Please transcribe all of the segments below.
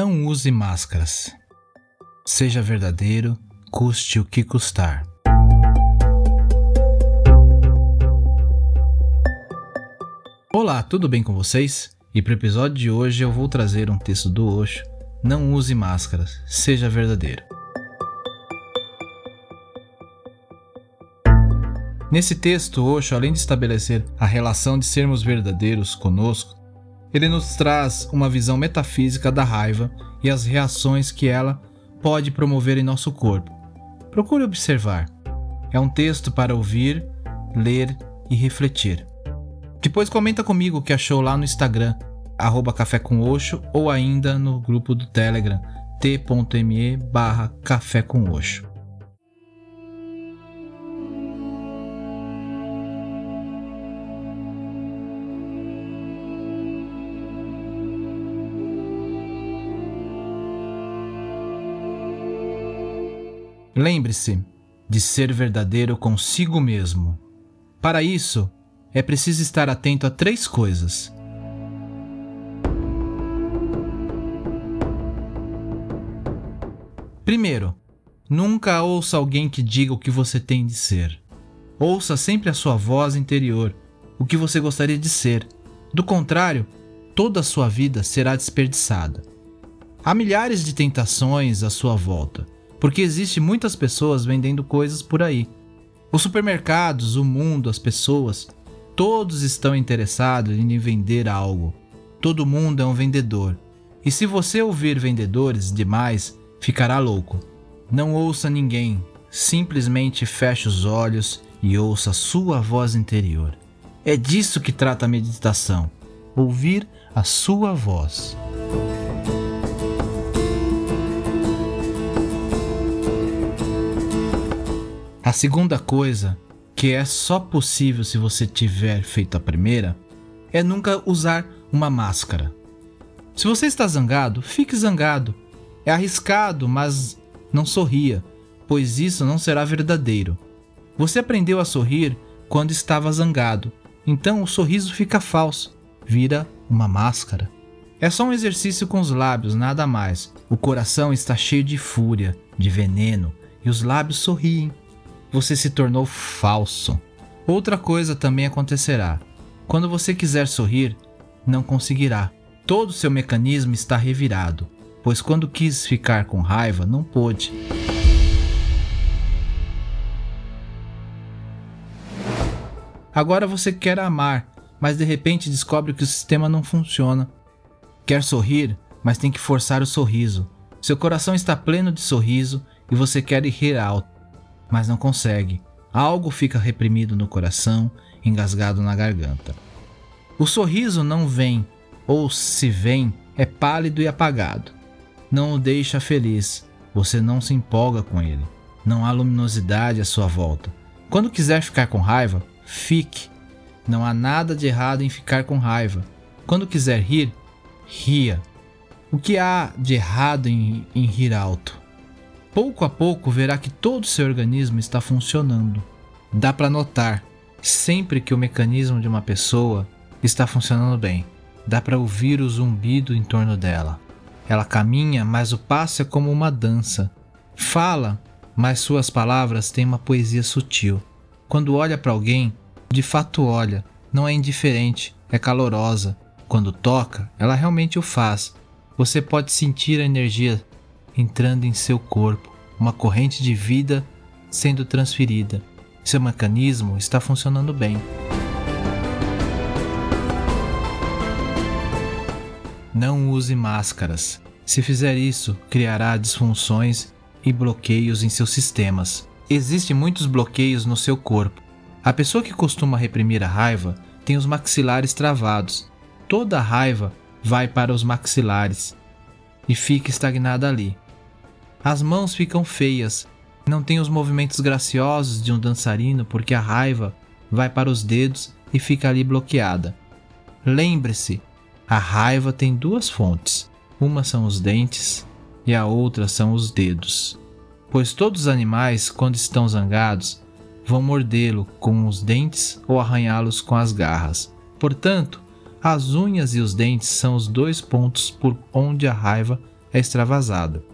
Não use máscaras. Seja verdadeiro, custe o que custar. Olá, tudo bem com vocês? E para o episódio de hoje eu vou trazer um texto do Osho. Não use máscaras, seja verdadeiro. Nesse texto, Osho, além de estabelecer a relação de sermos verdadeiros conosco, ele nos traz uma visão metafísica da raiva e as reações que ela pode promover em nosso corpo. Procure observar. É um texto para ouvir, ler e refletir. Depois comenta comigo o que achou lá no Instagram, arroba café com Oxo, ou ainda no grupo do Telegram, t.me barra café com Oxo. Lembre-se de ser verdadeiro consigo mesmo. Para isso, é preciso estar atento a três coisas. Primeiro, nunca ouça alguém que diga o que você tem de ser. Ouça sempre a sua voz interior, o que você gostaria de ser. Do contrário, toda a sua vida será desperdiçada. Há milhares de tentações à sua volta porque existe muitas pessoas vendendo coisas por aí. Os supermercados, o mundo, as pessoas, todos estão interessados em vender algo. Todo mundo é um vendedor. E se você ouvir vendedores demais, ficará louco. Não ouça ninguém, simplesmente feche os olhos e ouça sua voz interior. É disso que trata a meditação: ouvir a sua voz. A segunda coisa, que é só possível se você tiver feito a primeira, é nunca usar uma máscara. Se você está zangado, fique zangado. É arriscado, mas não sorria, pois isso não será verdadeiro. Você aprendeu a sorrir quando estava zangado, então o sorriso fica falso, vira uma máscara. É só um exercício com os lábios, nada mais. O coração está cheio de fúria, de veneno, e os lábios sorriem você se tornou falso. Outra coisa também acontecerá. Quando você quiser sorrir, não conseguirá. Todo seu mecanismo está revirado, pois quando quis ficar com raiva, não pôde. Agora você quer amar, mas de repente descobre que o sistema não funciona. Quer sorrir, mas tem que forçar o sorriso. Seu coração está pleno de sorriso e você quer rir alto mas não consegue. Algo fica reprimido no coração, engasgado na garganta. O sorriso não vem, ou se vem, é pálido e apagado. Não o deixa feliz, você não se empolga com ele. Não há luminosidade à sua volta. Quando quiser ficar com raiva, fique. Não há nada de errado em ficar com raiva. Quando quiser rir, ria. O que há de errado em, em rir alto? Pouco a pouco verá que todo seu organismo está funcionando. Dá para notar sempre que o mecanismo de uma pessoa está funcionando bem. Dá para ouvir o zumbido em torno dela. Ela caminha, mas o passo é como uma dança. Fala, mas suas palavras têm uma poesia sutil. Quando olha para alguém, de fato olha, não é indiferente, é calorosa. Quando toca, ela realmente o faz. Você pode sentir a energia entrando em seu corpo, uma corrente de vida sendo transferida. Seu mecanismo está funcionando bem. Não use máscaras. Se fizer isso, criará disfunções e bloqueios em seus sistemas. Existem muitos bloqueios no seu corpo. A pessoa que costuma reprimir a raiva tem os maxilares travados. Toda a raiva vai para os maxilares e fica estagnada ali. As mãos ficam feias, não tem os movimentos graciosos de um dançarino porque a raiva vai para os dedos e fica ali bloqueada. Lembre-se, a raiva tem duas fontes. Uma são os dentes e a outra são os dedos. Pois todos os animais, quando estão zangados, vão mordê-lo com os dentes ou arranhá-los com as garras. Portanto, as unhas e os dentes são os dois pontos por onde a raiva é extravasada.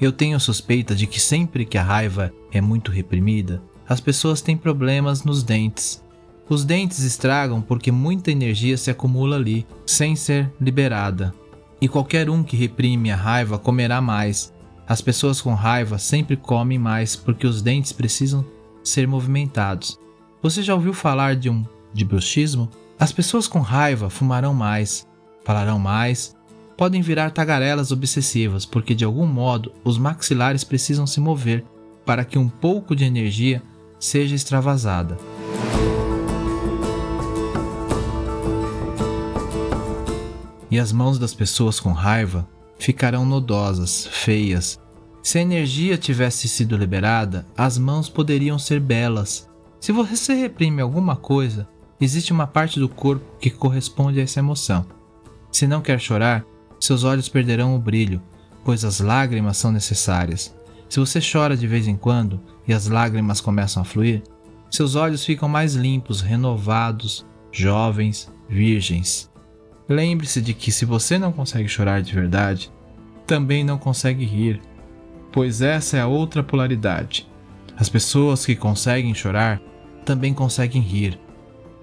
Eu tenho suspeita de que sempre que a raiva é muito reprimida, as pessoas têm problemas nos dentes. Os dentes estragam porque muita energia se acumula ali, sem ser liberada. E qualquer um que reprime a raiva comerá mais. As pessoas com raiva sempre comem mais porque os dentes precisam ser movimentados. Você já ouviu falar de um de bruxismo? As pessoas com raiva fumarão mais, falarão mais, podem virar tagarelas obsessivas, porque de algum modo os maxilares precisam se mover para que um pouco de energia seja extravasada. E as mãos das pessoas com raiva ficarão nodosas, feias. Se a energia tivesse sido liberada, as mãos poderiam ser belas. Se você reprime alguma coisa, existe uma parte do corpo que corresponde a essa emoção. Se não quer chorar, seus olhos perderão o brilho, pois as lágrimas são necessárias. Se você chora de vez em quando e as lágrimas começam a fluir, seus olhos ficam mais limpos, renovados, jovens, virgens. Lembre-se de que se você não consegue chorar de verdade, também não consegue rir, pois essa é a outra polaridade. As pessoas que conseguem chorar também conseguem rir.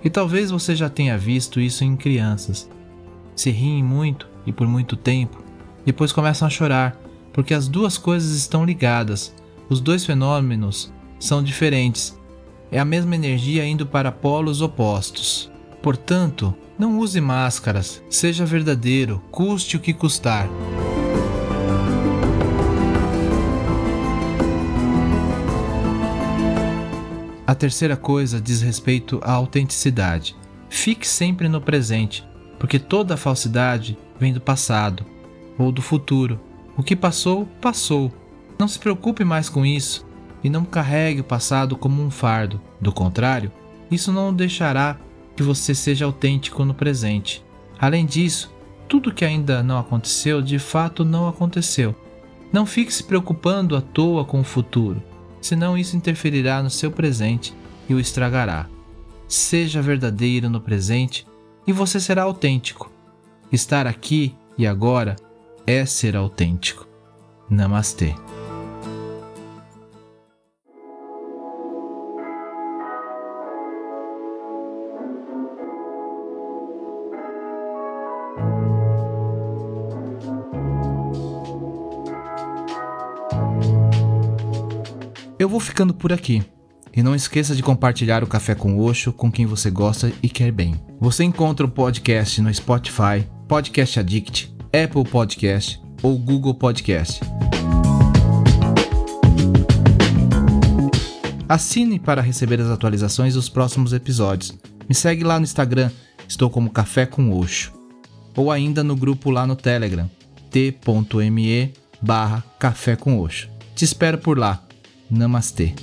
E talvez você já tenha visto isso em crianças. Se riem muito e por muito tempo, depois começam a chorar, porque as duas coisas estão ligadas. Os dois fenômenos são diferentes. É a mesma energia indo para polos opostos. Portanto, não use máscaras, seja verdadeiro, custe o que custar. A terceira coisa diz respeito à autenticidade. Fique sempre no presente, porque toda falsidade vem do passado ou do futuro. O que passou, passou. Não se preocupe mais com isso e não carregue o passado como um fardo. Do contrário, isso não deixará que você seja autêntico no presente. Além disso, tudo que ainda não aconteceu de fato não aconteceu. Não fique se preocupando à toa com o futuro senão isso interferirá no seu presente e o estragará. Seja verdadeiro no presente e você será autêntico. Estar aqui e agora é ser autêntico. Namastê. Eu vou ficando por aqui. E não esqueça de compartilhar o Café com Oxo com quem você gosta e quer bem. Você encontra o podcast no Spotify, Podcast Addict, Apple Podcast ou Google Podcast. Assine para receber as atualizações dos próximos episódios. Me segue lá no Instagram, estou como Café com Oxo. Ou ainda no grupo lá no Telegram, t.me barra Café com Oxo. Te espero por lá. Namastê.